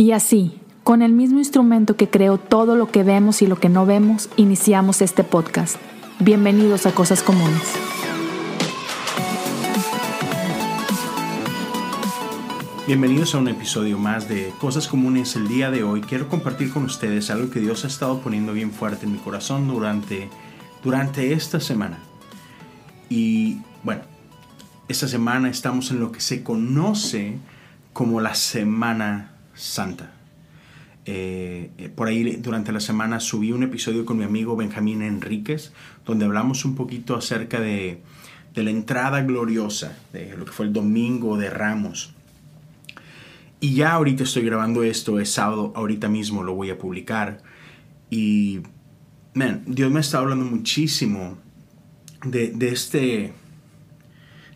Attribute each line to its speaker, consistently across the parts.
Speaker 1: Y así, con el mismo instrumento que creó todo lo que vemos y lo que no vemos, iniciamos este podcast. Bienvenidos a Cosas Comunes.
Speaker 2: Bienvenidos a un episodio más de Cosas Comunes. El día de hoy quiero compartir con ustedes algo que Dios ha estado poniendo bien fuerte en mi corazón durante, durante esta semana. Y bueno, esta semana estamos en lo que se conoce como la Semana Santa. Eh, eh, por ahí durante la semana subí un episodio con mi amigo Benjamín Enríquez, donde hablamos un poquito acerca de, la entrada gloriosa, de lo que fue el domingo de Ramos. Y ya ahorita estoy grabando esto, es sábado, ahorita mismo lo voy a publicar. Y, man, Dios me está hablando muchísimo de, este,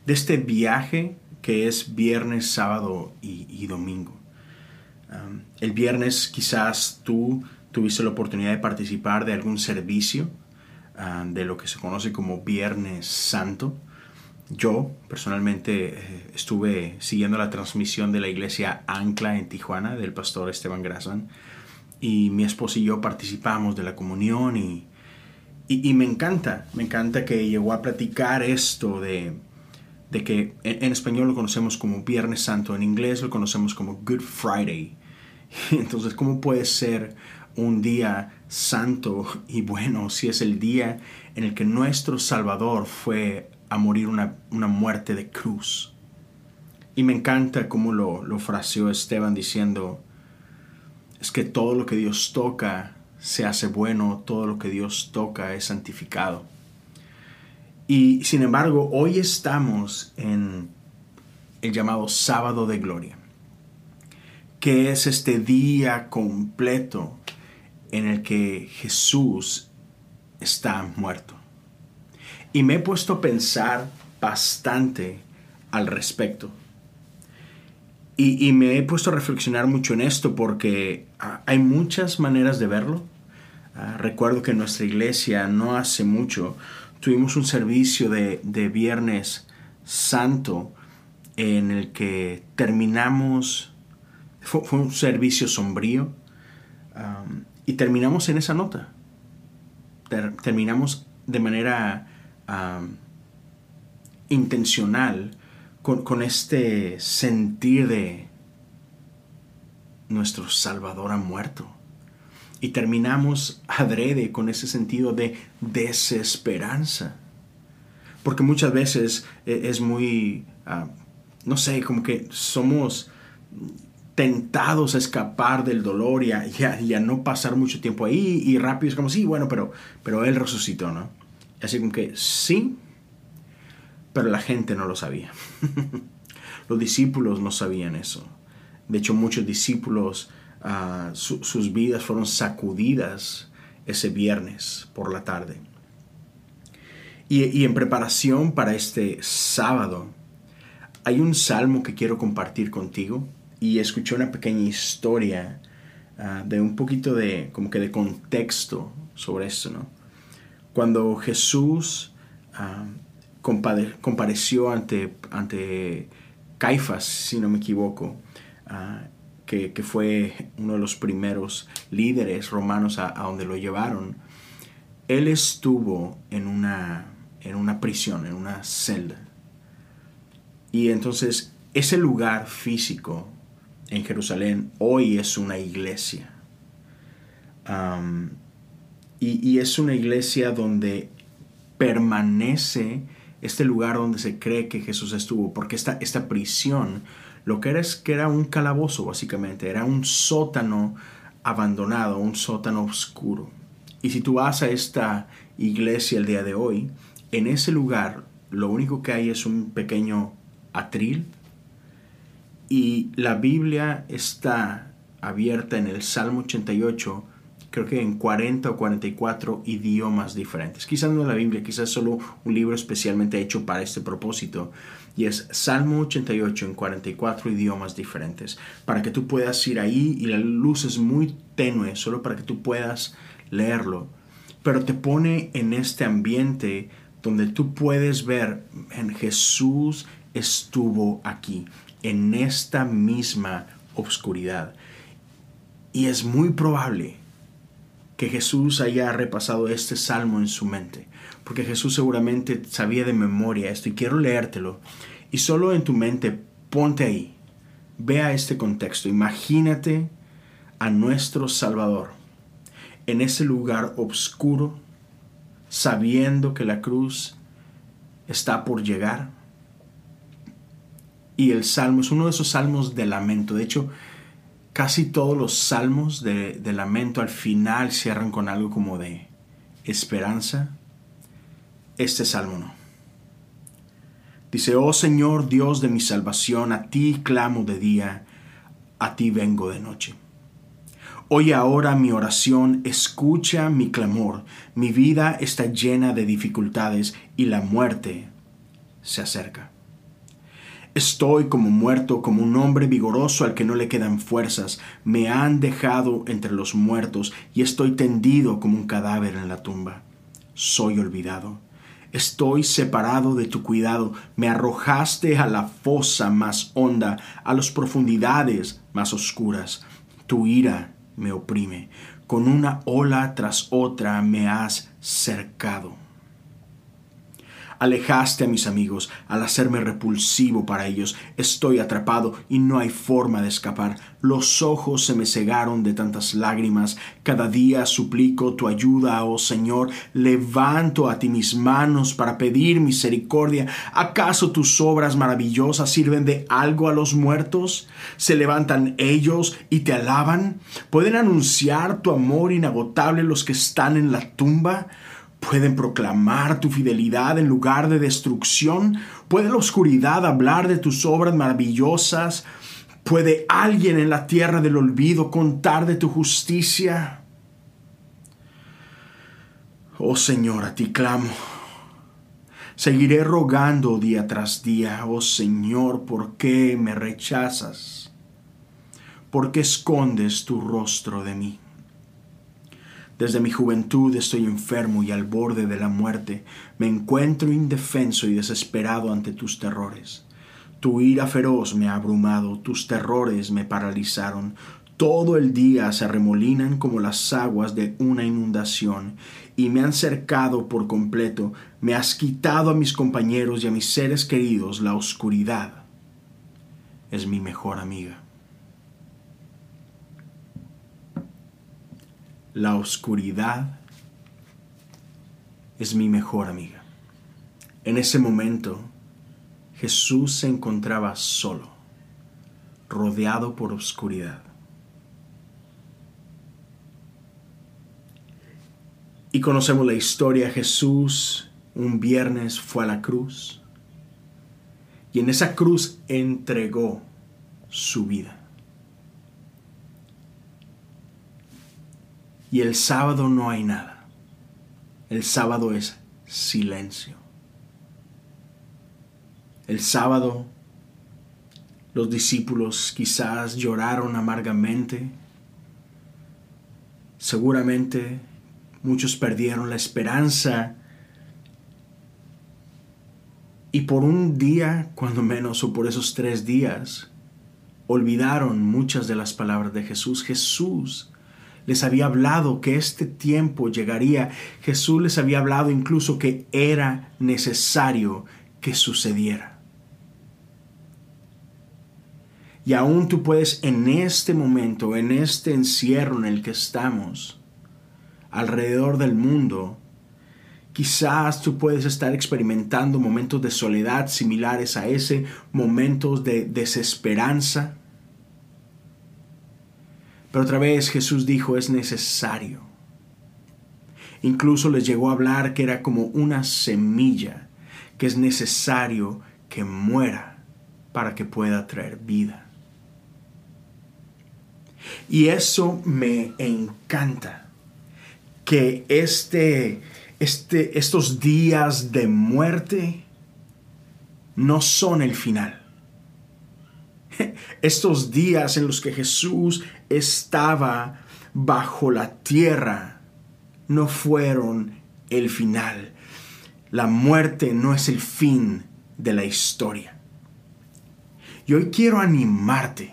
Speaker 2: de este viaje que es viernes, sábado y domingo. El viernes quizás tú tuviste la oportunidad de participar de algún servicio de lo que se conoce como Viernes Santo. Yo personalmente eh, estuve siguiendo la transmisión de la iglesia Ancla en Tijuana del pastor Esteban Grazan y mi esposa y yo participamos de la comunión y, y, me encanta, me encanta que llegó a platicar esto de, de que en, español lo conocemos como Viernes Santo, en inglés lo conocemos como Good Friday. Entonces, ¿cómo puede ser un día santo y bueno si es el día en el que nuestro Salvador fue a morir una, una muerte de cruz? Y me encanta cómo lo, lo fraseó Esteban diciendo, es que todo lo que Dios toca se hace bueno, todo lo que Dios toca es santificado. Y sin embargo, hoy estamos en el llamado sábado de gloria que es este día completo en el que Jesús está muerto. Y me he puesto a pensar bastante al respecto. Y, me he puesto a reflexionar mucho en esto porque uh, hay muchas maneras de verlo. Uh, recuerdo que en nuestra iglesia no hace mucho tuvimos un servicio de Viernes Santo en el que terminamos fue, un servicio sombrío um, y terminamos en esa nota. Ter, terminamos de manera um, intencional con, este sentir de nuestro Salvador ha muerto. Y terminamos adrede con ese sentido de desesperanza. Porque muchas veces eh, es muy, uh, no sé, como que somos tentados a escapar del dolor y a, no pasar mucho tiempo ahí y rápido es como, sí, bueno, pero, pero Él resucitó, ¿no? Así como que sí, pero la gente no lo sabía. Los discípulos no sabían eso. De hecho, muchos discípulos, su, sus vidas fueron sacudidas ese viernes por la tarde. Y en preparación para este sábado, hay un salmo que quiero compartir contigo y escuché una pequeña historia uh, de un poquito de como que de contexto sobre esto, ¿no? Cuando Jesús compare, compareció ante, ante Caifás, si no me equivoco, uh, que, que, fue uno de los primeros líderes romanos a, a, donde lo llevaron, él estuvo en una, en una prisión, en una celda. Y entonces ese lugar físico en Jerusalén hoy es una iglesia. Y, y, es una iglesia donde permanece este lugar donde se cree que Jesús estuvo, porque esta, esta prisión lo que era es que era un calabozo básicamente, era un sótano abandonado, un sótano oscuro. Y si tú vas a esta iglesia el día de hoy, en ese lugar lo único que hay es un pequeño atril y la Biblia está abierta en el Salmo 88, creo que en 40 o 44 idiomas diferentes. Quizás no la Biblia, quizás solo un libro especialmente hecho para este propósito. Y es Salmo 88 en 44 idiomas diferentes. Para que tú puedas ir ahí y la luz es muy tenue, solo para que tú puedas leerlo. Pero te pone en este ambiente donde tú puedes ver en Jesús estuvo aquí en esta misma obscuridad. Y es muy probable que Jesús haya repasado este salmo en su mente, porque Jesús seguramente sabía de memoria esto y quiero leértelo. Y solo en tu mente ponte ahí, vea este contexto, imagínate a nuestro Salvador en ese lugar oscuro, sabiendo que la cruz está por llegar. Y el salmo es uno de esos salmos de lamento. De hecho, casi todos los salmos de, lamento al final cierran con algo como de esperanza. Este salmo no. Dice, oh Señor Dios de mi salvación, a ti clamo de día, a ti vengo de noche. Oye ahora mi oración, escucha mi clamor. Mi vida está llena de dificultades y la muerte se acerca. Estoy como muerto, como un hombre vigoroso al que no le quedan fuerzas. Me han dejado entre los muertos y estoy tendido como un cadáver en la tumba. Soy olvidado. Estoy separado de tu cuidado. Me arrojaste a la fosa más honda, a las profundidades más oscuras. Tu ira me oprime, con una ola tras otra me has cercado. Alejaste a mis amigos al hacerme repulsivo para ellos. Estoy atrapado y no hay forma de escapar. Los ojos se me cegaron de tantas lágrimas. Cada día suplico tu ayuda, oh Señor. Levanto a ti mis manos para pedir misericordia. ¿Acaso tus obras maravillosas sirven de algo a los muertos? ¿Se levantan ellos y te alaban? ¿Pueden anunciar tu amor inagotable los que están en la tumba? ¿Pueden proclamar tu fidelidad en lugar de destrucción? ¿Puede la oscuridad hablar de tus obras maravillosas? ¿Puede alguien en la tierra del olvido contar de tu justicia? Oh Señor, a ti clamo. Seguiré rogando día tras día, oh Señor, ¿por qué me rechazas? ¿Por qué escondes tu rostro de mí? Desde mi juventud estoy enfermo y al borde de la muerte. Me encuentro indefenso y desesperado ante tus terrores. Tu ira feroz me ha abrumado, tus terrores me paralizaron. Todo el día se arremolinan como las aguas de una inundación y me han cercado por completo. Me has quitado a mis compañeros y a mis seres queridos. La oscuridad es mi mejor amiga. La oscuridad es mi mejor amiga. En ese momento, Jesús se encontraba solo, rodeado por oscuridad. Y conocemos la historia, Jesús un viernes fue a la cruz y en esa cruz entregó su vida. Y el sábado no hay nada. El sábado es silencio. El sábado los discípulos quizás lloraron amargamente. Seguramente muchos perdieron la esperanza. Y por un día, cuando menos, o por esos tres días, olvidaron muchas de las palabras de Jesús. Jesús les había hablado que este tiempo llegaría. Jesús les había hablado incluso que era necesario que sucediera. Y aún tú puedes en este momento, en este encierro en el que estamos, alrededor del mundo, quizás tú puedes estar experimentando momentos de soledad similares a ese, momentos de desesperanza, pero otra vez Jesús dijo, es necesario. Incluso les llegó a hablar que era como una semilla, que es necesario que muera para que pueda traer vida. Y eso me encanta, que este, este, estos días de muerte no son el final. Estos días en los que Jesús estaba bajo la tierra no fueron el final. La muerte no es el fin de la historia. Y hoy quiero animarte.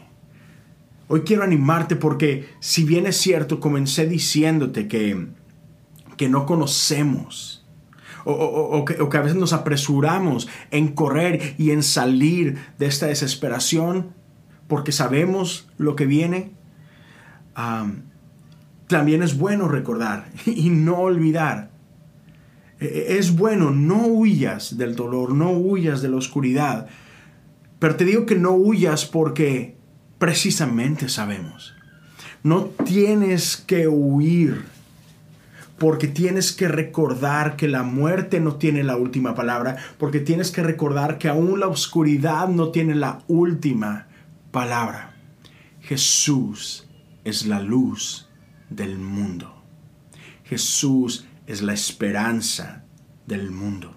Speaker 2: Hoy quiero animarte porque si bien es cierto, comencé diciéndote que, que no conocemos o, que, a veces nos apresuramos en correr y en salir de esta desesperación porque sabemos lo que viene, también es bueno recordar y no olvidar. E, e, es bueno, no huyas del dolor, no huyas de la oscuridad. Pero te digo que no huyas porque precisamente sabemos. No tienes que huir porque tienes que recordar que la muerte no tiene la última palabra, porque tienes que recordar que aún la oscuridad no tiene la última palabra. Jesús es la luz del mundo. Jesús es la esperanza del mundo.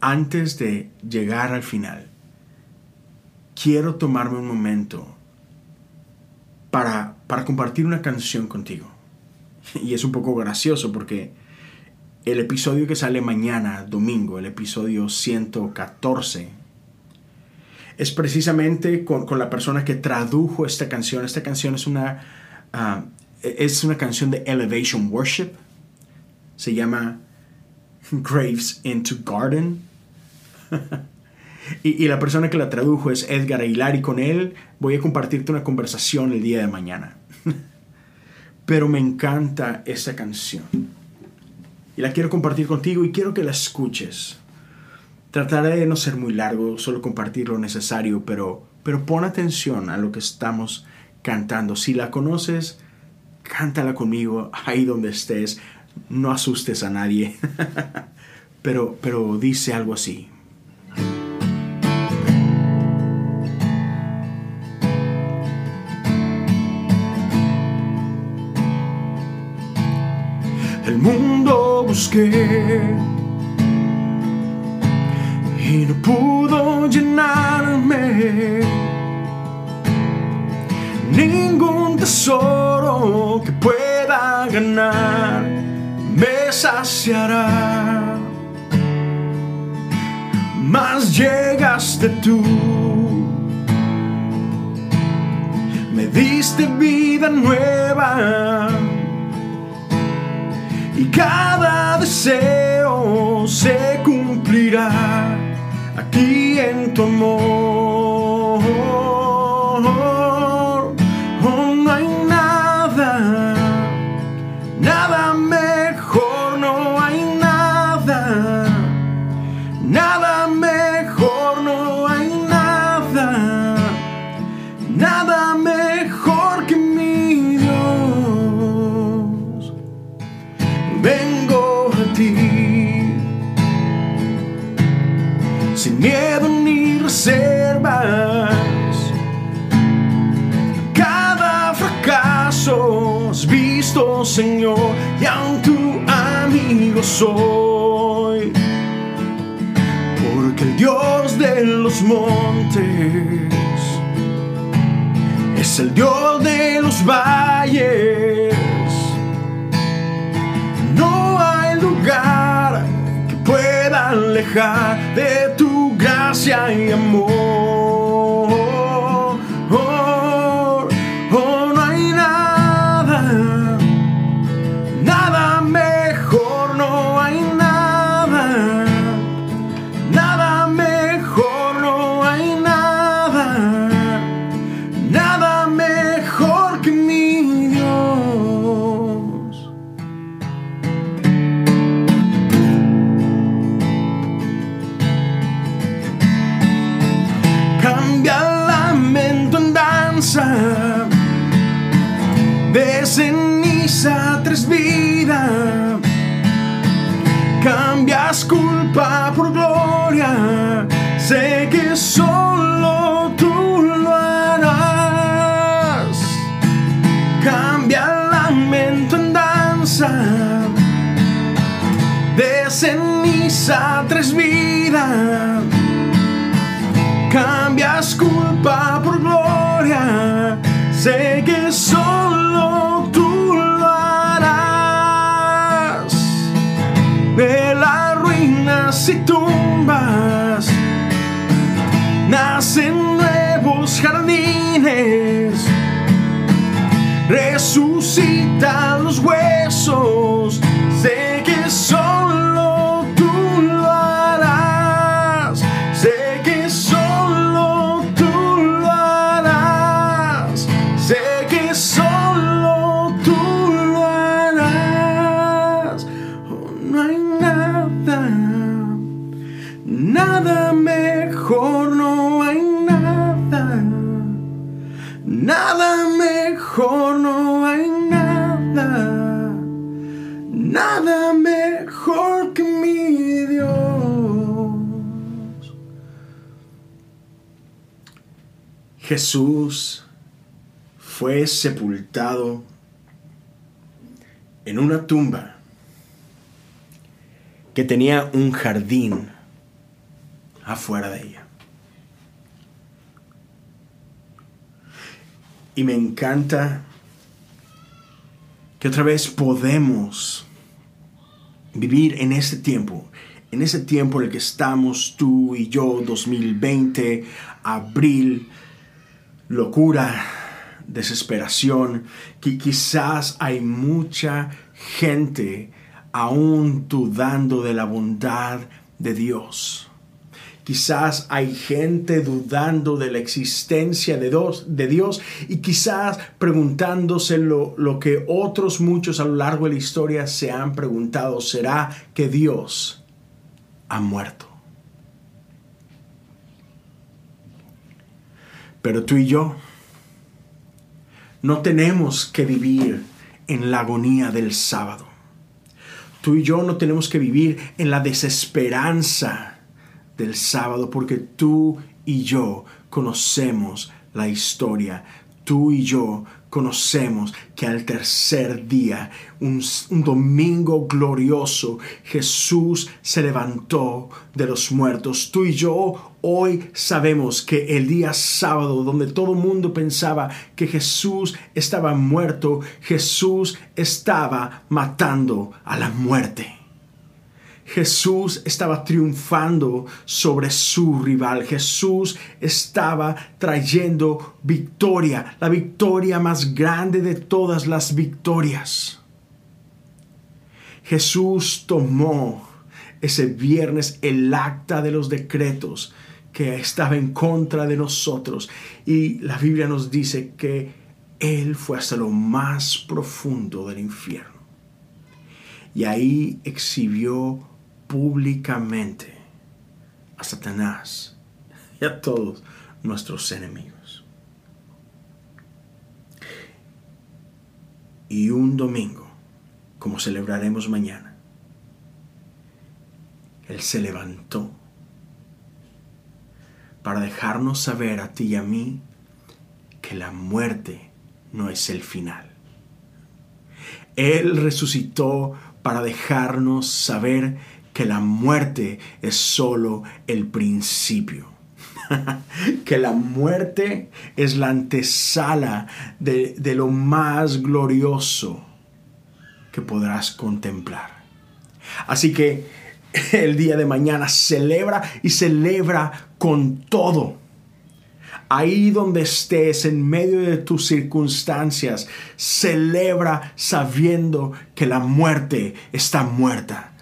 Speaker 2: Antes de llegar al final, quiero tomarme un momento para, para compartir una canción contigo. Y es un poco gracioso porque el episodio que sale mañana, domingo, el episodio 114, es precisamente con, la persona que tradujo esta canción. Esta canción es una, ah, es una canción de Elevation Worship. Se llama Graves into Garden. Y, la persona que la tradujo es Edgar Aguilar y con él voy a compartirte una conversación el día de mañana. Pero me encanta esa canción. Y la quiero compartir contigo y quiero que la escuches. Trataré de no ser muy largo, solo compartir lo necesario, pero, pero pon atención a lo que estamos cantando. Si la conoces, cántala conmigo ahí donde estés. No asustes a nadie. pero, pero dice algo así. mundo busqué y no pudo llenarme. Ningún tesoro que pueda ganar me saciará. Más llegaste tú. Me diste vida nueva. Y cada deseo se aquí en tu amor. Oh, no hay nada, nada mejor, no hay nada, nada mejor, no hay nada, nada mejor que sin Señor, y aún tu amigo soy. Porque el Dios de los montes es el Dios de los valles. No hay lugar que pueda alejar de tu gracia y amor. Cambias culpa por gloria, sé que solo tú lo harás, cambia lamento en danza, de ceniza tres vidas. Cambias culpa por gloria. Sé que camines, resucita los huesos, sé que solo Jesús fue sepultado en una tumba que tenía un jardín afuera de ella. Y me encanta que otra vez podemos vivir en ese tiempo, en ese tiempo en el que estamos tú y yo, 2020, abril, locura, desesperación, que quizás hay mucha gente aún dudando de la bondad de Dios. Quizás hay gente dudando de la existencia de Dios, y quizás preguntándose lo, lo que otros muchos a lo largo de la historia se han preguntado, ¿será que Dios ha muerto? Pero tú y yo no tenemos que vivir en la agonía del sábado. Tú y yo no tenemos que vivir en la desesperanza del sábado porque tú y yo conocemos la historia. Tú y yo conocemos que al tercer día, un, domingo glorioso, Jesús se levantó de los muertos. Tú y yo hoy sabemos que el día sábado, donde todo el mundo pensaba que Jesús estaba muerto, Jesús estaba matando a la muerte. Jesús estaba triunfando sobre su rival. Jesús estaba trayendo victoria, la victoria más grande de todas las victorias. Jesús tomó ese viernes el acta de los decretos que estaba en contra de nosotros y la Biblia nos dice que Él fue hasta lo más profundo del infierno. Y ahí exhibió públicamente a Satanás y a todos nuestros enemigos. Y un domingo, como celebraremos mañana, Él se levantó para dejarnos saber a ti y a mí que la muerte no es el final. Él resucitó para dejarnos saber que la muerte es solo el principio. que la muerte es la antesala de, de, lo más glorioso que podrás contemplar. Así que el día de mañana celebra y celebra con todo. Ahí donde estés, en medio de tus circunstancias, celebra sabiendo que la muerte está muerta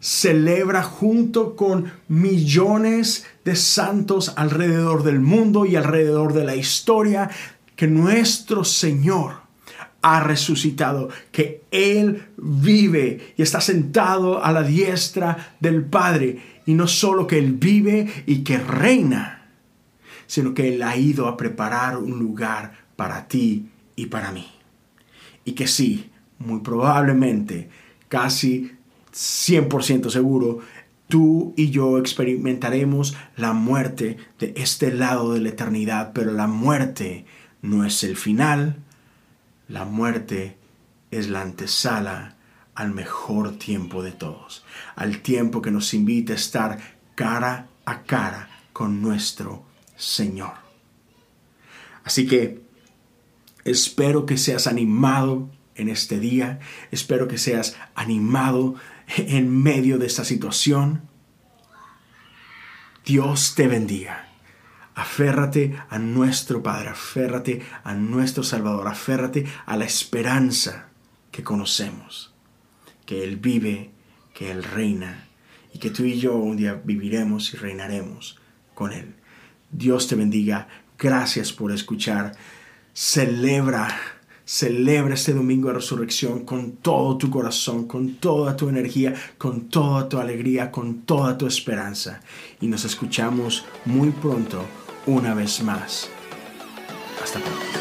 Speaker 2: celebra junto con millones de santos alrededor del mundo y alrededor de la historia que nuestro Señor ha resucitado, que Él vive y está sentado a la diestra del Padre. Y no solo que Él vive y que reina, sino que Él ha ido a preparar un lugar para ti y para mí. Y que sí, muy probablemente, casi 100% seguro, tú y yo experimentaremos la muerte de este lado de la eternidad, pero la muerte no es el final, la muerte es la antesala al mejor tiempo de todos, al tiempo que nos invita a estar cara a cara con nuestro Señor. Así que espero que seas animado en este día, espero que seas animado en medio de esta situación. Dios te bendiga. Aférrate a nuestro Padre, aférrate a nuestro Salvador, aférrate a la esperanza que conocemos, que Él vive, que Él reina y que tú y yo un día viviremos y reinaremos con Él. Dios te bendiga, gracias por escuchar, celebra Celebra este domingo de resurrección con todo tu corazón, con toda tu energía, con toda tu alegría, con toda tu esperanza. Y nos escuchamos muy pronto una vez más. Hasta pronto.